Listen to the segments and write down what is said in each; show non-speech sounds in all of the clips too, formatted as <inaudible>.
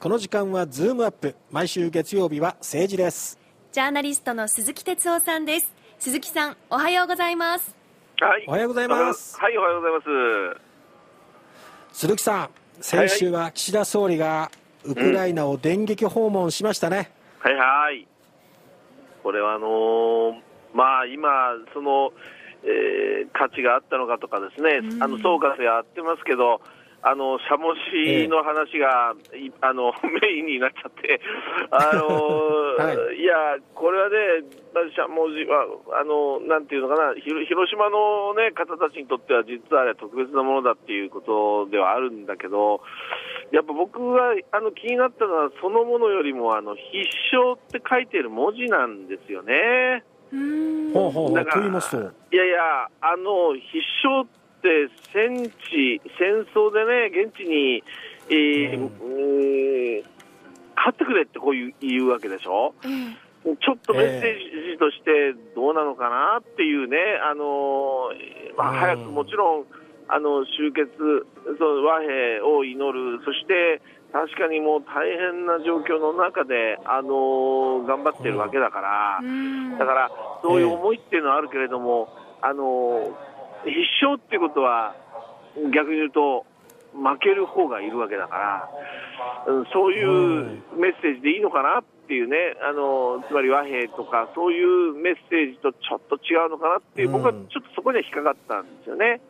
この時間はズームアップ。毎週月曜日は政治です。ジャーナリストの鈴木哲夫さんです。鈴木さんおはようございます。はい。おはようございます。はいおはようございます。鈴木さん先週は岸田総理がウクライナを電撃訪問しましたね、はいはい。これはあのーまあ今その、えー価値があったのかとかですね、あの総括やってますけどあのしゃもしの話が、い <laughs> あのメインになっちゃって、あのー <laughs> はい。や、これはね、まあしゃもじはあのなんていうのかな、広島の、ね、方たちにとっては、実はあれは特別なものだっていうことではあるんだけど、やっぱ僕があの気になったのは、そのものよりもあの必勝って書いてる文字なんですよね。うーんほうほうほうだからと言いますと。いやいや、あの必勝って戦地、戦争でね、現地に、えーうん勝ってくれってこういう言うわけでしょ。えちょっとメッセージとしてどうなのかなっていうね、あのーまあ、うん早くもちろんあの終結、その和平を祈る、そして確かにもう大変な状況の中で、あのー頑張ってるわけだからだからそういう思いっていうのはあるけれども、あのー必勝っていうことは、逆に言うと、負ける方がいるわけだから、うん、そういうメッセージでいいのかなっていうね、あのつまり和平とか、そういうメッセージとちょっと違うのかなっていう、僕はちょっとそこには引っかかったんですよね。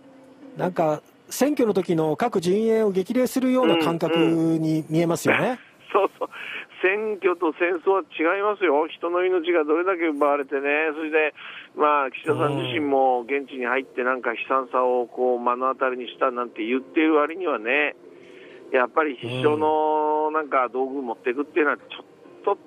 なんか選挙の時の各陣営を激励するような感覚に見えますよね、そうそう、選挙と戦争は違いますよ、人の命がどれだけ奪われてね、それで、まあ、岸田さん自身も現地に入って、なんか悲惨さをこう目の当たりにしたなんて言っている割にはね、やっぱり必勝のなんか道具持っていくっていうのは、ちょっとち、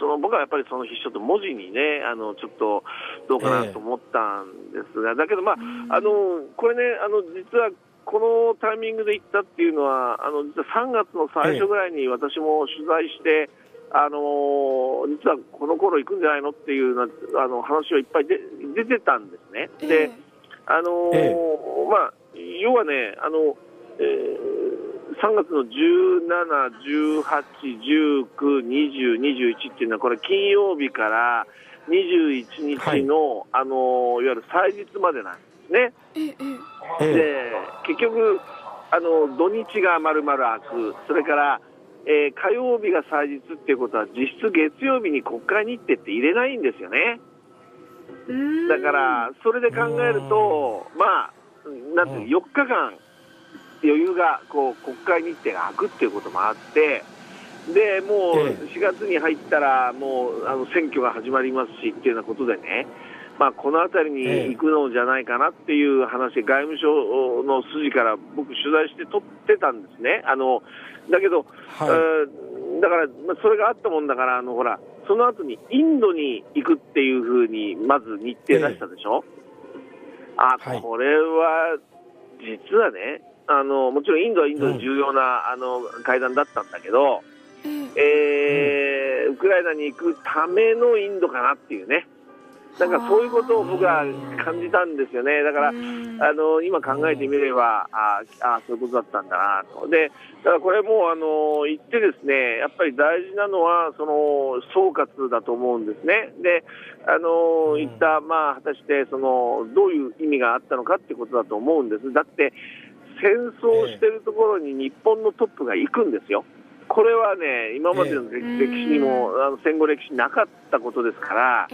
その僕はやっぱりその必勝と文字にね、あのちょっとどうかなと思ったんですが、だけど、まあ、あのこれね、あの実はこのタイミングで行ったっていうのは、あの実は3月の最初ぐらいに私も取材して、あの実はこの頃行くんじゃないのっていうなあの話はいっぱいで出てたんですね。で、あのええ。まあ、要はね、あのえー3月の17、18、19、20、21っていうのは、これ、金曜日から21日の、あのいわゆる祭日までなんですね。で結局あの、土日がまるまる空く、それから、えー火曜日が祭日っていうことは、実質月曜日に国会日程って入れないんですよね。だから、それで考えると、まあ、なんていう4日間、余裕がこう国会日程が空くっていうこともあって、でもうええ。4月に入ったら、もうあの選挙が始まりますしっていうようなことでね、まあ、この辺りに行くのじゃないかなっていう話、外務省の筋から僕、取材して取ってたんですね。あのだけど、はい。えーだから、まあ、それがあったもんだから、あのほら、その後にインドに行くっていうふうに、まず日程出したでしょ、あはい。これは実はねあの、もちろんインドはインドで重要な、あの会談だったんだけど、えええーウクライナに行くためのインドかなっていうね、なんかそういうことを僕は感じたんですよね。だから、うんあの今考えてみれば、ああ、そういうことだったんだなと。で、だからこれもうあの言ってですね、やっぱり大事なのは、その総括だと思うんですね。で、あの言った、まあ、果たしてそのどういう意味があったのかってことだと思うんです。だって、戦争をしてるところに日本のトップが行くんですよ。これはね、今までの歴史にも、あの戦後歴史になかったことですから、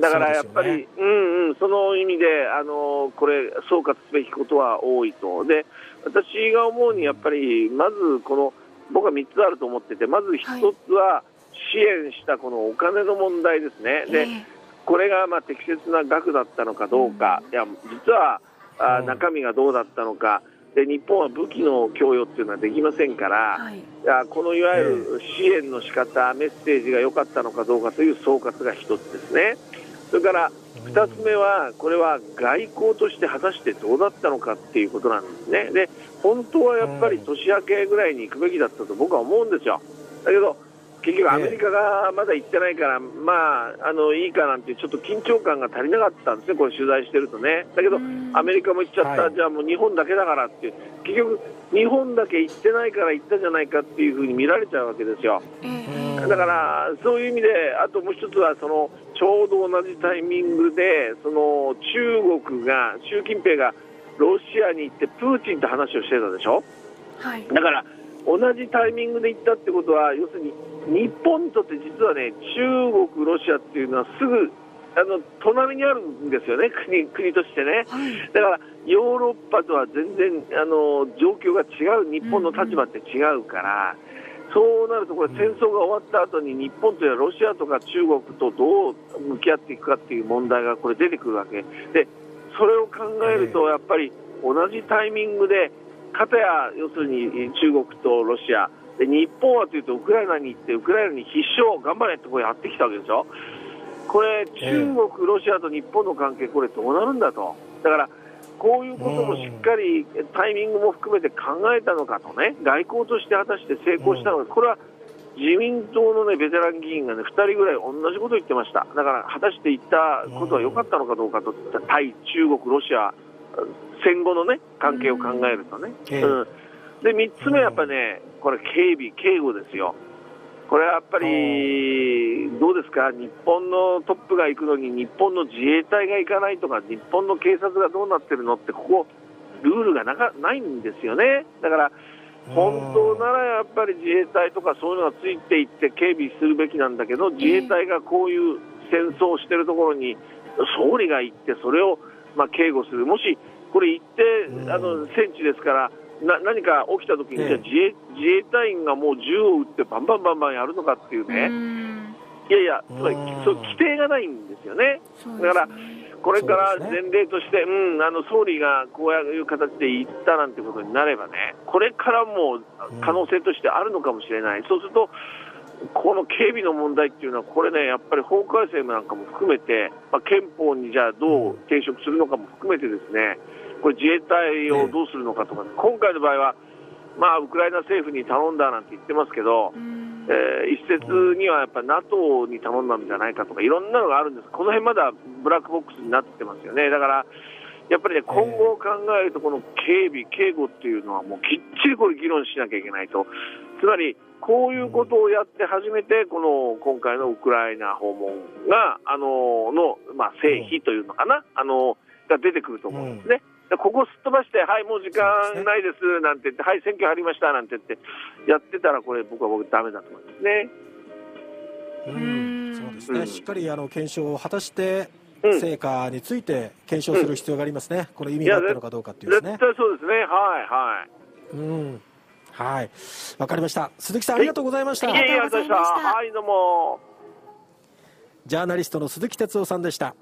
だからやっぱり、そうですうんうん、その意味で、あのこれ、総括すべきことは多いと、で私が思うに、やっぱりまずこの、僕は3つあると思ってて、まず1つは支援したこのお金の問題ですね、でえ。えこれがまあ適切な額だったのかどうか、いや実はあうん。中身がどうだったのかで、日本は武器の供与っていうのはできませんから。はいいやこのいわゆる支援の仕方、メッセージが良かったのかどうかという総括が一つですね。それから二つ目は、これは外交として果たしてどうだったのかっていうことなんですね。で、本当はやっぱり年明けぐらいに行くべきだったと僕は思うんですよ。だけど、結局アメリカがまだ行ってないから、まあ、あの、いいかなんてちょっと緊張感が足りなかったんですね、これ取材してるとね。だけど、アメリカも行っちゃった、はいじゃあもう日本だけだからって結局、日本だけ行ってないから行ったじゃないかっていうふうに見られちゃうわけですよ。だから、そういう意味で、あともう一つはその、ちょうど同じタイミングで、その中国が、習近平がロシアに行って、プーチンと話をしてたでしょ？はい。だから同じタイミングで行ったってことは、要するに日本にとって実はね、中国、ロシアっていうのはすぐあの隣にあるんですよね、国国としてね。はい。だからヨーロッパとは全然あの状況が違う、日本の立場って違うから、そうなると、これ、戦争が終わった後に日本とやロシアとか中国とどう向き合っていくかっていう問題がこれ出てくるわけで、それを考えると、やっぱり同じタイミングで、かたや要するに中国とロシア、で日本はというとウクライナに行って、ウクライナに必勝、頑張れってこうやってきたわけでしょ？これ、中国、ロシアと日本の関係、これ、どうなるんだと、だから、こういうこともしっかりタイミングも含めて考えたのかとね、外交として果たして成功したのか、これは自民党の、ね、ベテラン議員が、ね、2人ぐらい同じことを言ってました、だから果たして言ったことは良かったのかどうかと、対中国、ロシア、戦後の、ね、関係を考えるとね。ええうんで3つ目はやっぱりね、これ、警備、警護ですよ。これはやっぱり、どうですか、日本のトップが行くのに、日本の自衛隊が行かないとか、日本の警察がどうなってるのって、ここ、ルールがなかないんですよね。だから本当ならやっぱり自衛隊とかそういうのがついていって警備するべきなんだけど、自衛隊がこういう戦争をしてるところに総理が行って、それをまあ警護する、もしこれ行って、あの戦地ですから、な何か起きたときに、ええ。じゃあ自衛自衛隊員がもう銃を撃って、バンバンバンバンやるのかっていううね、ん。いやいや、つまりうんそう規定がないんですよね。だからこれから前例として、うん、あの総理がこういう形で言ったなんてことになればね、これからも可能性としてあるのかもしれない、そうすると、この警備の問題っていうのは、これね、やっぱり法改正なんかも含めて、まあ、憲法にじゃあどう抵触するのかも含めて、ですねこれ、自衛隊をどうするのかとか、今回の場合は、まあ、ウクライナ政府に頼んだなんて言ってますけど、うん。えー一説にはやっぱ NATO に頼んだんじゃないかとかいろんなのがあるんです、この辺まだブラックボックスになってますよね、だからやっぱりね、今後を考えると、この警備、警護っていうのはもうきっちりこれ議論しなきゃいけないと、つまりこういうことをやって初めて、この今回のウクライナ訪問が、あののまあ、成否というのかな、あのが出てくると思うんですね。でここすっ飛ばして、はい、もう時間ないですなんて言って、はい、選挙入りましたなんて言って、やってたら、これ、僕は僕、ダメだと思いますね。ううん。ん、そうですね、うん。しっかりあの検証を果たして、うん。成果について検証する必要がありますね、この意味があったのかどうかっていうです絶ね。対そうですね、はい、はい。うんはい、わかりました。鈴木さん、ありがとうございました。ありがとうございましたはい、どうも。ジャーナリストの鈴木哲夫さんでした。